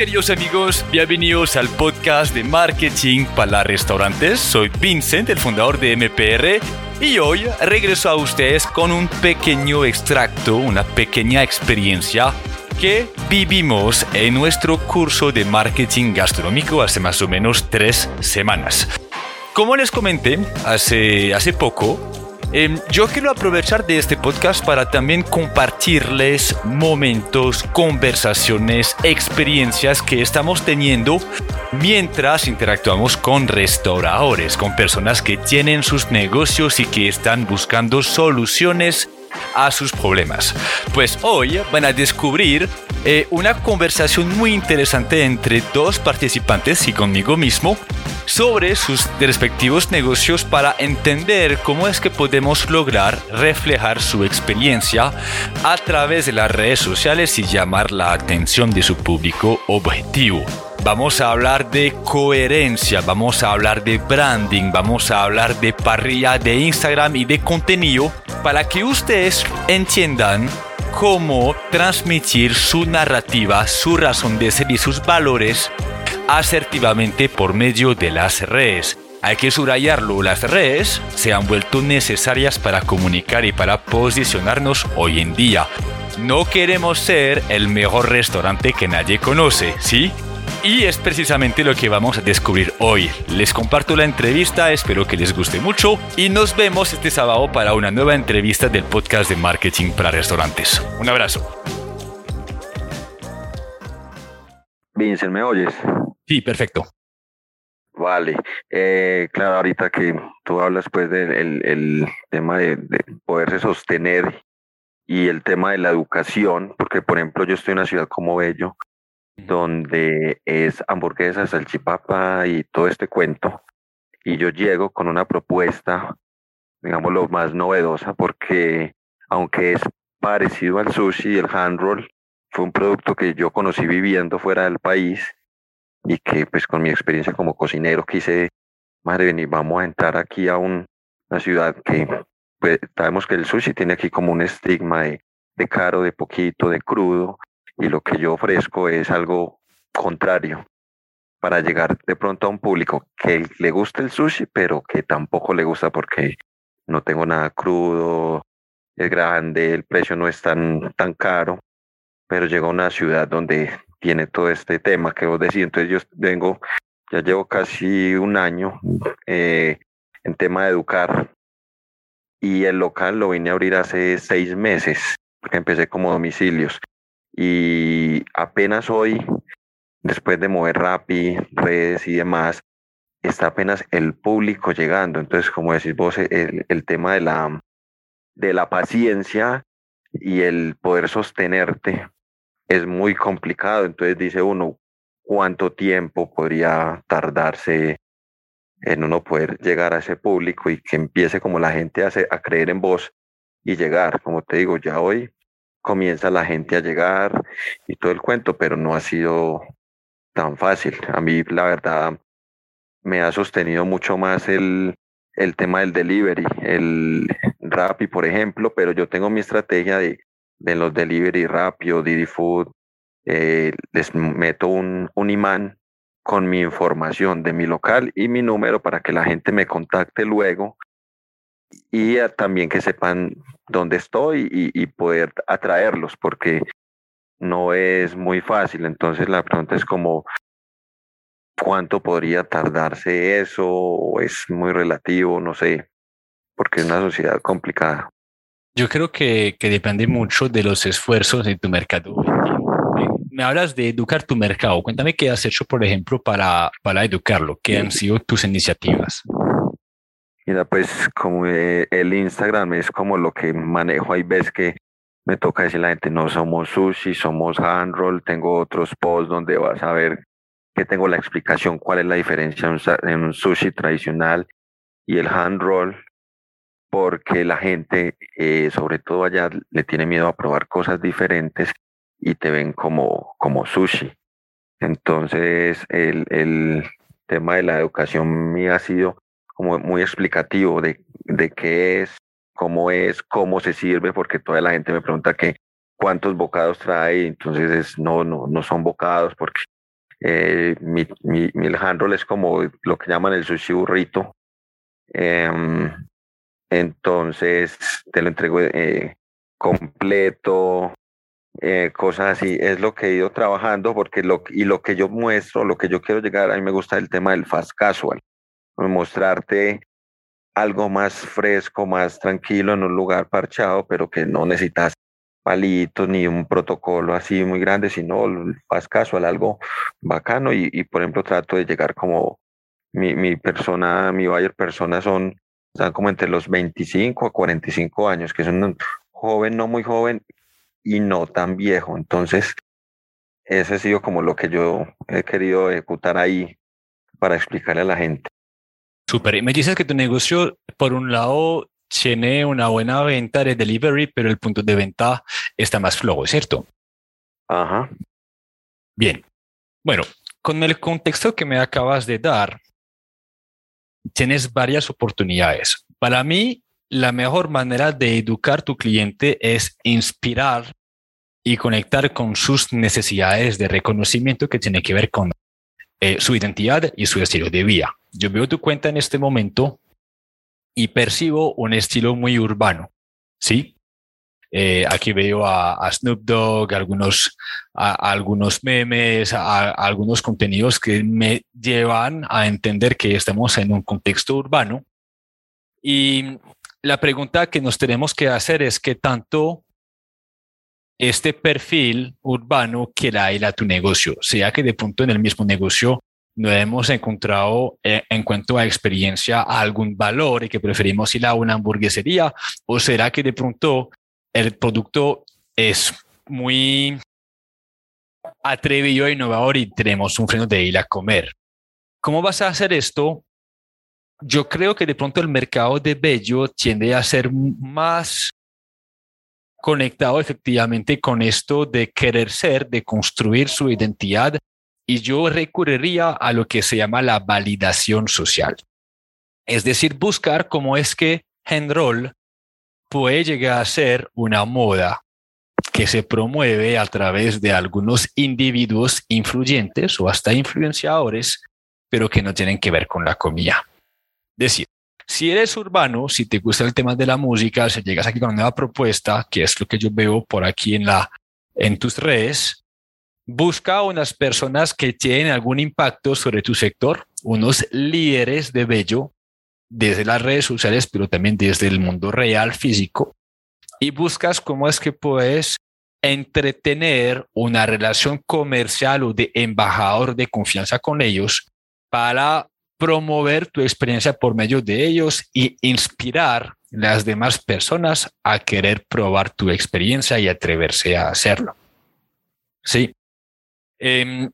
queridos amigos, bienvenidos al podcast de marketing para restaurantes. Soy Vincent, el fundador de MPR, y hoy regreso a ustedes con un pequeño extracto, una pequeña experiencia que vivimos en nuestro curso de marketing gastronómico hace más o menos tres semanas. Como les comenté hace, hace poco, Em, yo quiero aprovechar de este podcast para también compartirles momentos, conversaciones, experiencias que estamos teniendo mientras interactuamos con restauradores, con personas que tienen sus negocios y que están buscando soluciones a sus problemas. Pues hoy van a descubrir eh, una conversación muy interesante entre dos participantes y conmigo mismo sobre sus respectivos negocios para entender cómo es que podemos lograr reflejar su experiencia a través de las redes sociales y llamar la atención de su público objetivo. Vamos a hablar de coherencia, vamos a hablar de branding, vamos a hablar de parrilla de Instagram y de contenido para que ustedes entiendan cómo transmitir su narrativa, su razón de ser y sus valores asertivamente por medio de las redes. Hay que subrayarlo, las redes se han vuelto necesarias para comunicar y para posicionarnos hoy en día. No queremos ser el mejor restaurante que nadie conoce, ¿sí? Y es precisamente lo que vamos a descubrir hoy. Les comparto la entrevista, espero que les guste mucho y nos vemos este sábado para una nueva entrevista del podcast de marketing para restaurantes. Un abrazo. Vincent, ¿me oyes? Sí, perfecto. Vale, eh, claro, ahorita que tú hablas pues del el, tema de, poderse sostener y el tema de la educación, porque por ejemplo yo estoy en una ciudad como Bello, donde es hamburguesa, salchipapa y todo este cuento, y yo llego con una propuesta, digamos, lo más novedosa, porque aunque es parecido al sushi y el hand roll, fue un producto que yo conocí viviendo fuera del país y que pues con mi experiencia como cocinero quise, madre venir, vamos a entrar aquí a una ciudad que pues sabemos que el sushi tiene aquí como un estigma de, de caro, de poquito, de crudo y lo que yo ofrezco es algo contrario para llegar de pronto a un público que le gusta el sushi pero que tampoco le gusta porque no tengo nada crudo, es grande, el precio no es tan, tan caro, pero llego a una ciudad donde tiene todo este tema que vos decís. Entonces yo vengo, ya llevo casi un año eh, en tema de educar y el local lo vine a abrir hace seis meses, porque empecé como domicilios. Y apenas hoy, después de mover Rappi, redes y demás, está apenas el público llegando. Entonces, como decís vos, el, el tema de la, de la paciencia y el poder sostenerte es muy complicado. Entonces dice uno, ¿cuánto tiempo podría tardarse en uno poder llegar a ese público y que empiece como la gente a, a creer en vos y llegar? Como te digo, ya hoy comienza la gente a llegar y todo el cuento, pero no ha sido tan fácil. A mí, la verdad, me ha sostenido mucho más el, el tema del delivery, el Rappi, por ejemplo, pero yo tengo mi estrategia de de los delivery rápido, Didi Food, eh, les meto un, un imán con mi información de mi local y mi número para que la gente me contacte luego y también que sepan dónde estoy y, poder atraerlos porque no es muy fácil. Entonces la pregunta es como, ¿cuánto podría tardarse eso? ¿O es muy relativo? No sé, porque es una sociedad complicada. Yo creo que, depende mucho de los esfuerzos de tu mercado. Me hablas de educar tu mercado. Cuéntame qué has hecho, por ejemplo, para, para educarlo. ¿Qué han sido tus iniciativas? Mira, pues como eh, el Instagram es como lo que manejo. Hay veces que me toca decir a la gente, no somos sushi, somos hand roll. Tengo otros posts donde vas a ver que tengo la explicación cuál es la diferencia en un sushi tradicional y el hand roll porque la gente, eh, sobre todo allá, le tiene miedo a probar cosas diferentes y te ven como, como sushi. Entonces, el, el tema de la educación mía ha sido como muy explicativo de, de qué es, cómo es, cómo se sirve, porque toda la gente me pregunta que cuántos bocados trae, entonces no, no, no son bocados porque Eh, mi, mi, mi es como lo que llaman el sushi burrito. Em, entonces te lo entrego eh, completo, eh, cosas así. Es lo que he ido trabajando porque lo, y lo que yo muestro, lo que yo quiero llegar, a mí me gusta el tema del fast casual. Mostrarte algo más fresco, más tranquilo en un lugar parchado, pero que no necesitas palitos ni un protocolo así muy grande, sino fast casual, algo bacano. Y, por ejemplo, trato de llegar como mi, mi persona, mi buyer persona son, están como entre los 25 a 45 años, que son un joven, no muy joven y no tan viejo. Entonces, ese ha sido como lo que yo he querido ejecutar ahí para explicarle a la gente. Super. Y me dices que tu negocio, por un lado, tiene una buena venta de delivery, pero el punto de venta está más flojo, ¿cierto? Ajá. Bien. Bueno, con el contexto que me acabas de dar, tienes varias oportunidades. Para mí, la mejor manera de educar a tu cliente es inspirar y conectar con sus necesidades de reconocimiento que tiene que ver con eh, su identidad y su estilo de vida. Yo veo tu cuenta en este momento y percibo un estilo muy urbano, ¿sí? Eh, aquí veo a, Snoop Dogg, algunos, algunos memes, algunos contenidos que me llevan a entender que estamos en un contexto urbano. Y la pregunta que nos tenemos que hacer es qué tanto este perfil urbano que ir a tu negocio, sea que de pronto en el mismo negocio no hemos encontrado eh, en cuanto a experiencia algún valor y que preferimos ir a una hamburguesería o será que de pronto el producto es muy atrevido e innovador y tenemos un freno de ir a comer. ¿Cómo vas a hacer esto? Yo creo que de pronto el mercado de Bello tiende a ser más conectado efectivamente con esto de querer ser, de construir su identidad y yo recurriría a lo que se llama la validación social. Es decir, buscar cómo es que Henroll puede llegar a ser una moda que se promueve a través de algunos individuos influyentes o hasta influenciadores, pero que no tienen que ver con la comida. Decir, si eres urbano, si te gusta el tema de la música, si llegas aquí con una nueva propuesta, que es lo que yo veo por aquí en, la, en tus redes, busca unas personas que tienen algún impacto sobre tu sector, unos líderes de Bello desde las redes sociales, pero también desde el mundo real físico, y buscas cómo es que puedes entretener una relación comercial o de embajador de confianza con ellos para promover tu experiencia por medio de ellos y inspirar las demás personas a querer probar tu experiencia y atreverse a hacerlo. Sí. Em,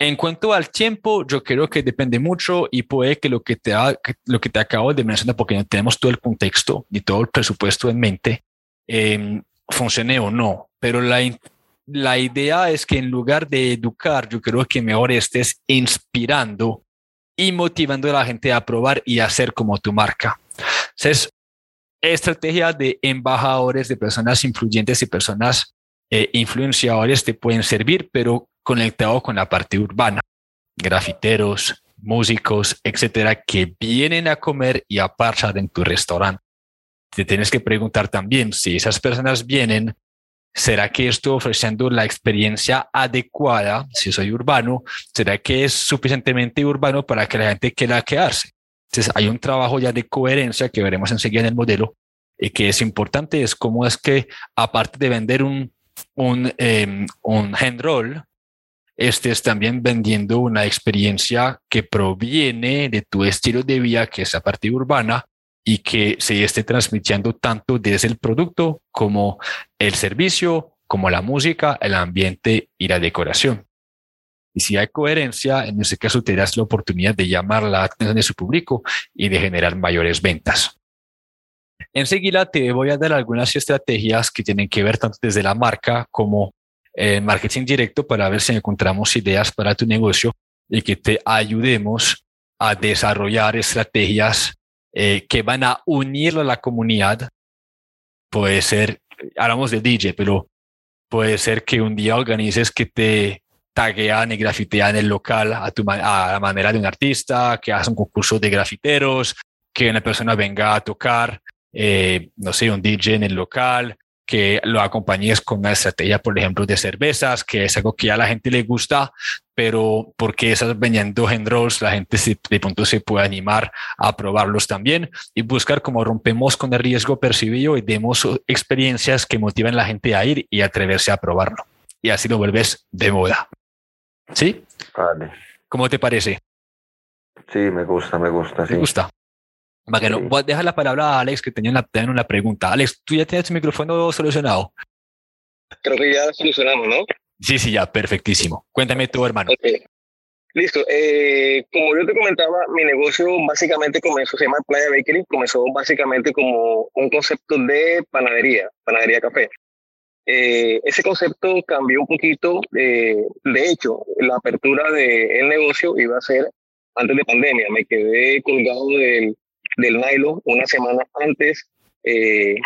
en cuanto al tiempo, yo creo que depende mucho y puede que lo que te, lo que te acabo de mencionar, porque no tenemos todo el contexto ni todo el presupuesto en mente, em, funcione o no. Pero la, la idea es que en lugar de educar, yo creo que mejor estés inspirando y motivando a la gente a probar y hacer como tu marca. Entonces, estrategia de embajadores, de personas influyentes y personas eh, influenciadores te pueden servir, pero conectado con la parte urbana, grafiteros, músicos, etcétera, que vienen a comer y a parchar en tu restaurante. Te tienes que preguntar también si esas personas vienen, ¿será que estoy ofreciendo la experiencia adecuada? Si soy urbano, ¿será que es suficientemente urbano para que la gente quiera quedarse? Entonces, hay un trabajo ya de coherencia que veremos enseguida en el modelo y que es importante, es cómo es que aparte de vender un, un, eh, un hand roll, estés también vendiendo una experiencia que proviene de tu estilo de vida, que es la parte urbana, y que se esté transmitiendo tanto desde el producto como el servicio, como la música, el ambiente y la decoración. Y si hay coherencia, en ese caso tendrás la oportunidad de llamar la atención de su público y de generar mayores ventas. Enseguida te voy a dar algunas estrategias que tienen que ver tanto desde la marca como en marketing directo para ver si encontramos ideas para tu negocio y que te ayudemos a desarrollar estrategias eh, que van a unir a la comunidad. Puede ser, hablamos de DJ, pero puede ser que un día organices que te taguean y grafitean el local a, tu, a la manera de un artista, que hacen un concurso de grafiteros, que una persona venga a tocar, eh, no sé, un DJ en el local, que lo acompañes con una estrategia, por ejemplo, de cervezas, que es algo que a la gente le gusta, pero porque esas vendiendo en rolls, la gente de pronto se puede animar a probarlos también y buscar cómo rompemos con el riesgo percibido y demos experiencias que motiven a la gente a ir y atreverse a probarlo. Y así lo vuelves de moda. ¿Sí? Vale. ¿Cómo te parece? Sí, me gusta, me gusta. Sí. ¿Te gusta? Bacano. Voy a dejar la palabra a Alex, que tenía una, una pregunta. Alex, ¿tú ya tienes tu micrófono solucionado? Creo que ya solucionamos, ¿no? Sí, sí, ya, perfectísimo. Cuéntame tú, hermano. Okay. Listo. Eh, como yo te comentaba, mi negocio básicamente comenzó, se llama Playa Bakery, comenzó básicamente como un concepto de panadería, panadería café. Eh, ese concepto cambió un poquito. Eh, de hecho, la apertura del negocio iba a ser antes de pandemia. Me quedé colgado del, del nylon una semana antes. Eh,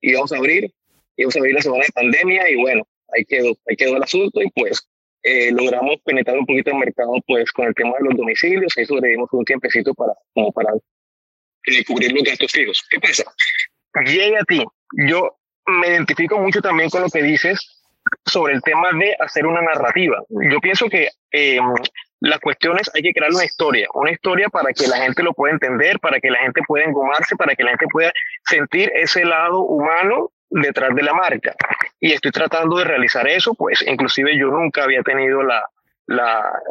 íbamos a abrir, íbamos a abrir la semana de pandemia y bueno, ahí quedó, ahí quedó el asunto y pues eh, logramos penetrar un poquito el mercado pues con el tema de los domicilios, y sobrevivimos un tiempecito para, como para eh, cubrir los gastos fijos. ¿Qué pasa? Llega a ti. Yo me identifico mucho también con lo que dices sobre el tema de hacer una narrativa. Yo pienso que eh, la cuestión es, hay que crear una historia, una historia para que la gente lo pueda entender, para que la gente pueda engomarse, para que la gente pueda sentir ese lado humano detrás de la marca. Y estoy tratando de realizar eso, pues inclusive yo nunca había tenido la, la,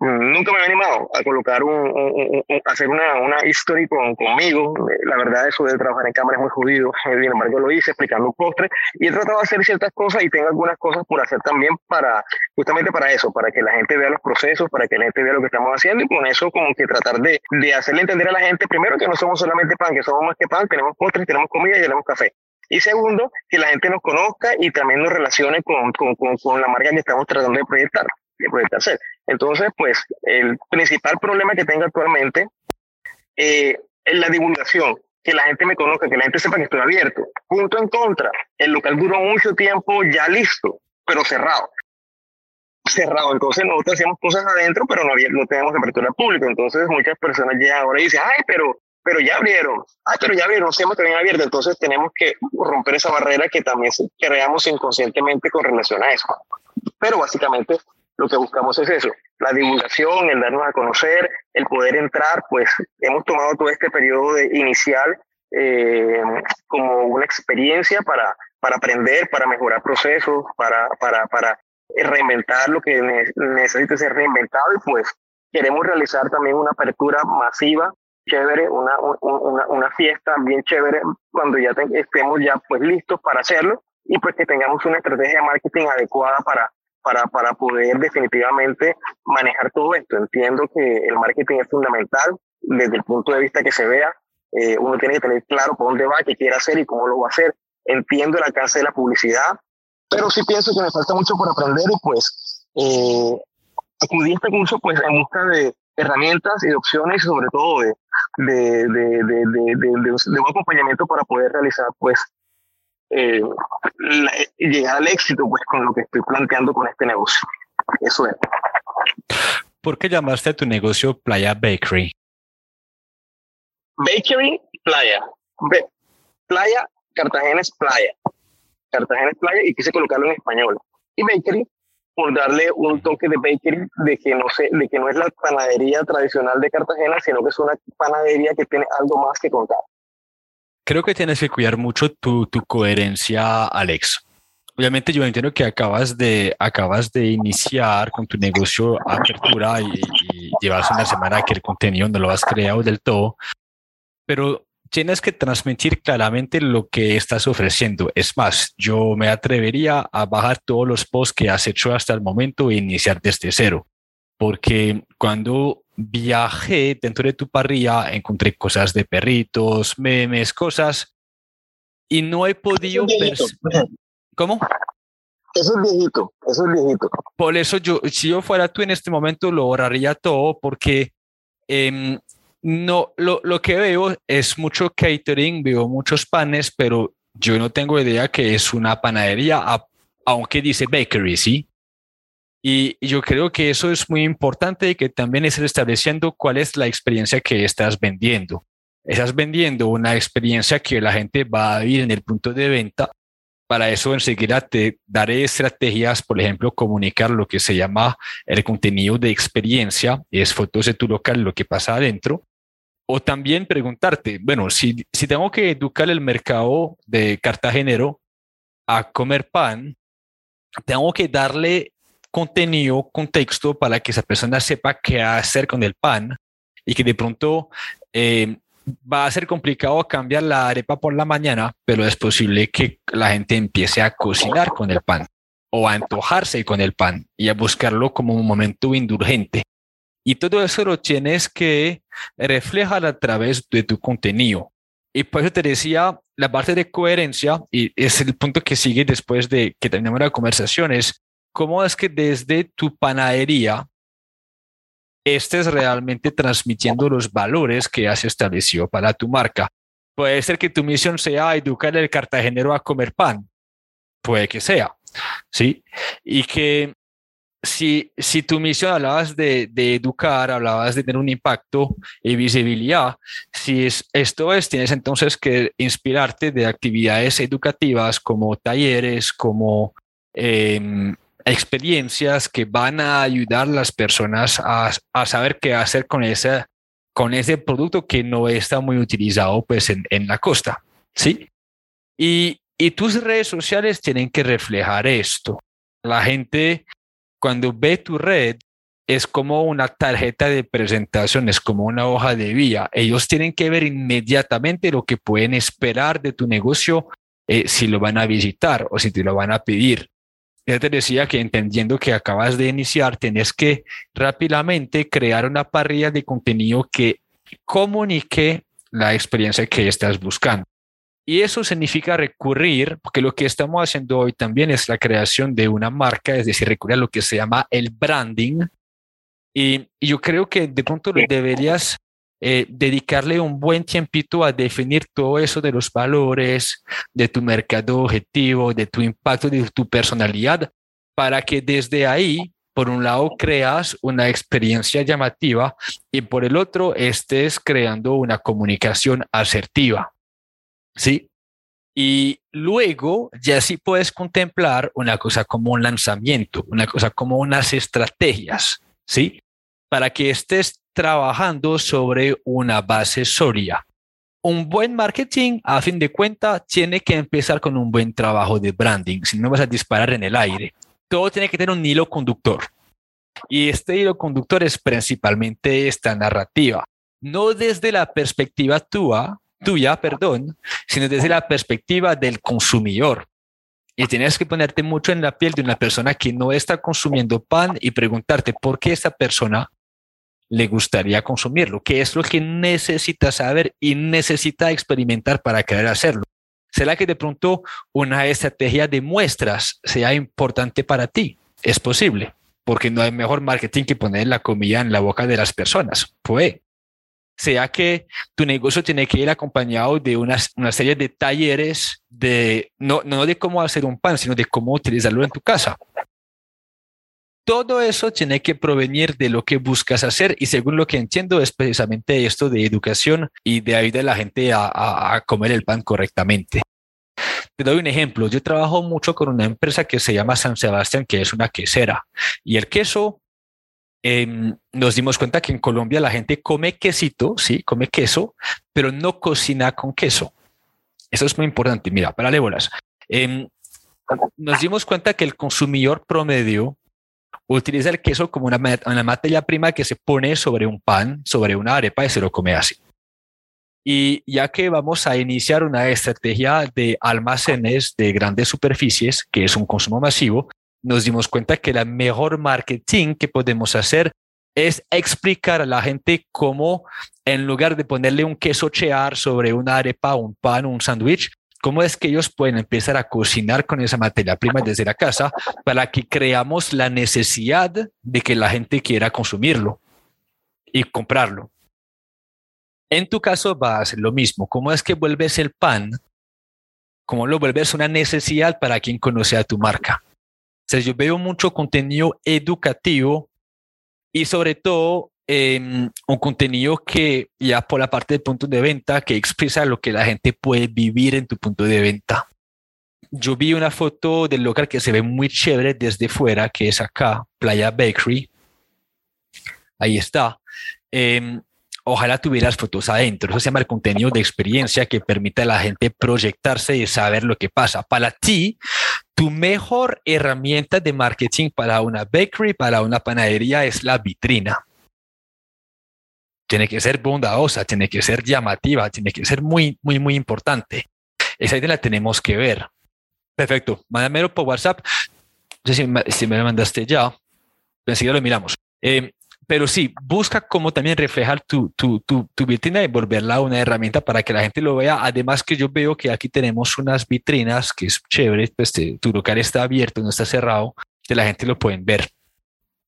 nunca me había animado a colocar un, hacer una, una history con, conmigo. La verdad, eso de trabajar en cámara es muy jodido. Sin embargo, lo hice explicando un postre y he tratado de hacer ciertas cosas y tengo algunas cosas por hacer también para, justamente para eso, para que la gente vea los procesos, para que la gente vea lo que estamos haciendo y con eso como que tratar de, de hacerle entender a la gente, primero que no somos solamente pan, que somos más que pan, tenemos postres, tenemos comida y tenemos café. Y segundo, que la gente nos conozca y también nos relacione con, con, con, con la marca que estamos tratando de proyectar que puede hacer. Entonces, pues el principal problema que tengo actualmente eh, es la divulgación, que la gente me conozca, que la gente sepa que estoy abierto. Punto en contra, el local duró mucho tiempo ya listo, pero cerrado. Cerrado, entonces nosotros hacíamos cosas adentro, pero no, había, no teníamos apertura pública. Entonces muchas personas llegan ahora y dicen, ay, pero pero ya abrieron, ay, pero ya abrieron, siempre también abierto, entonces tenemos que romper esa barrera que también creamos inconscientemente con relación a eso. Pero básicamente lo que buscamos es eso, la divulgación, el darnos a conocer, el poder entrar, pues hemos tomado todo este periodo de inicial eh, como una experiencia para, para aprender, para mejorar procesos, para, para, para reinventar lo que necesita ser reinventado y pues queremos realizar también una apertura masiva, chévere, una, una, una fiesta bien chévere cuando ya estemos ya pues listos para hacerlo y pues que tengamos una estrategia de marketing adecuada para, para, para poder definitivamente manejar todo esto. Entiendo que el marketing es fundamental desde el punto de vista que se vea. Eh, uno tiene que tener claro por dónde va, qué quiere hacer y cómo lo va a hacer. Entiendo el alcance de la publicidad, pero sí pienso que me falta mucho por aprender y pues eh, acudí a este curso pues en busca de herramientas y de opciones sobre todo de, de, de, de, de un acompañamiento para poder realizar pues eh, llegar al éxito pues con lo que estoy planteando con este negocio. Eso es. ¿Por qué llamaste a tu negocio Playa Bakery? Bakery Playa. playa, Cartagena es playa. Cartagena es playa y quise colocarlo en español. Y Bakery por darle un toque de bakery de que no sé, de que no es la panadería tradicional de Cartagena, sino que es una panadería que tiene algo más que contar creo que tienes que cuidar mucho tu, tu coherencia, Alex. Obviamente yo entiendo que acabas de, acabas de iniciar con tu negocio apertura y, y llevas una semana que el contenido no lo has creado del todo, pero tienes que transmitir claramente lo que estás ofreciendo. Es más, yo me atrevería a bajar todos los posts que has hecho hasta el momento e iniciar desde cero, porque cuando viajé dentro de tu parrilla, encontré cosas de perritos, memes, cosas, y no he podido... ¿Cómo? Eso es viejito, eso es viejito. Por eso yo, si yo fuera tú en este momento, lo borraría todo porque eh, no, lo, lo, que veo es mucho catering, veo muchos panes, pero yo no tengo idea que es una panadería, aunque dice bakery, ¿sí? Y yo creo que eso es muy importante y que también es estableciendo cuál es la experiencia que estás vendiendo. Estás vendiendo una experiencia que la gente va a vivir en el punto de venta. Para eso enseguida te daré estrategias, por ejemplo, comunicar lo que se llama el contenido de experiencia, es fotos de tu local, lo que pasa adentro. O también preguntarte, bueno, si, si tengo que educar el mercado de cartagenero a comer pan, tengo que darle contenido, contexto para que esa persona sepa qué hacer con el pan y que de pronto eh, va a ser complicado cambiar la arepa por la mañana, pero es posible que la gente empiece a cocinar con el pan o a antojarse con el pan y a buscarlo como un momento indulgente. Y todo eso lo tienes que reflejar a través de tu contenido. Y por eso te decía, la parte de coherencia, y es el punto que sigue después de que terminamos la conversación, es cómo es que desde tu panadería estés realmente transmitiendo los valores que has establecido para tu marca. Puede ser que tu misión sea educar al cartagenero a comer pan. Puede que sea, ¿sí? Y que si, si tu misión hablabas de, de, educar, hablabas de tener un impacto y visibilidad, si es, esto es, tienes entonces que inspirarte de actividades educativas como talleres, como eh, experiencias que van a ayudar a las personas a, a saber qué hacer con ese, con ese producto que no está muy utilizado pues en, en la costa, ¿sí? Y, y tus redes sociales tienen que reflejar esto. La gente cuando ve tu red es como una tarjeta de presentación, es como una hoja de vía. Ellos tienen que ver inmediatamente lo que pueden esperar de tu negocio eh, si lo van a visitar o si te lo van a pedir. Ya te decía que entendiendo que acabas de iniciar, tienes que rápidamente crear una parrilla de contenido que comunique la experiencia que estás buscando. Y eso significa recurrir, porque lo que estamos haciendo hoy también es la creación de una marca, es decir, recurrir a lo que se llama el branding. Y, yo creo que de pronto deberías eh, dedicarle un buen tiempito a definir todo eso de los valores, de tu mercado objetivo, de tu impacto, de tu personalidad, para que desde ahí, por un lado, creas una experiencia llamativa y por el otro, estés creando una comunicación asertiva. ¿Sí? Y luego ya sí puedes contemplar una cosa como un lanzamiento, una cosa como unas estrategias, ¿sí? Para que estés trabajando sobre una base sólida. Un buen marketing, a fin de cuentas, tiene que empezar con un buen trabajo de branding, si no vas a disparar en el aire. Todo tiene que tener un hilo conductor. Y este hilo conductor es principalmente esta narrativa. No desde la perspectiva tuya, tuya, perdón, sino desde la perspectiva del consumidor. Y tienes que ponerte mucho en la piel de una persona que no está consumiendo pan y preguntarte por qué esa persona le gustaría consumirlo, qué es lo que necesita saber y necesita experimentar para querer hacerlo. ¿Será que de pronto una estrategia de muestras sea importante para ti? Es posible, porque no hay mejor marketing que poner la comida en la boca de las personas. Puede. Sea que tu negocio tiene que ir acompañado de una, una serie de talleres de, no, no de cómo hacer un pan, sino de cómo utilizarlo en tu casa. Todo eso tiene que provenir de lo que buscas hacer y según lo que entiendo es precisamente esto de educación y de ayudar a la gente a, comer el pan correctamente. Te doy un ejemplo. Yo trabajo mucho con una empresa que se llama San Sebastián, que es una quesera. Y el queso, em, nos dimos cuenta que en Colombia la gente come quesito, sí, come queso, pero no cocina con queso. Eso es muy importante. Mira, para bolas. Em, nos dimos cuenta que el consumidor promedio utiliza el queso como una, materia prima que se pone sobre un pan, sobre una arepa y se lo come así. Y ya que vamos a iniciar una estrategia de almacenes de grandes superficies, que es un consumo masivo, nos dimos cuenta que la mejor marketing que podemos hacer es explicar a la gente cómo, en lugar de ponerle un queso chear sobre una arepa, un pan, un sándwich, cómo es que ellos pueden empezar a cocinar con esa materia prima desde la casa para que creamos la necesidad de que la gente quiera consumirlo y comprarlo. En tu caso va a ser lo mismo. ¿Cómo es que vuelves el pan? ¿Cómo lo vuelves una necesidad para quien conoce a tu marca? Entonces yo veo mucho contenido educativo y sobre todo em, un contenido que ya por la parte de puntos de venta que expresa lo que la gente puede vivir en tu punto de venta. Yo vi una foto del local que se ve muy chévere desde fuera, que es acá, Playa Bakery. Ahí está. Em, ojalá tuvieras fotos adentro. Eso se llama el contenido de experiencia que permite a la gente proyectarse y saber lo que pasa. Para ti, tu mejor herramienta de marketing para una bakery, para una panadería, es la vitrina. Tiene que ser bondadosa, tiene que ser llamativa, tiene que ser muy, muy, muy importante. Esa idea la tenemos que ver. Perfecto. Mándamelo por WhatsApp. No sé si me, si lo mandaste ya. Enseguida lo miramos. Eh, pero sí, busca cómo también reflejar tu, tu, tu, tu, vitrina y volverla una herramienta para que la gente lo vea. Además que yo veo que aquí tenemos unas vitrinas que es chévere, pues tu local está abierto, no está cerrado, que la gente lo pueden ver.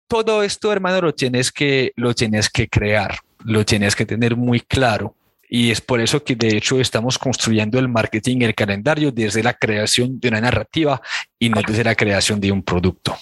Todo esto, hermano, lo tienes que, lo tienes que crear, lo tienes que tener muy claro. Y es por eso que de hecho estamos construyendo el marketing, el calendario desde la creación de una narrativa y no desde la creación de un producto.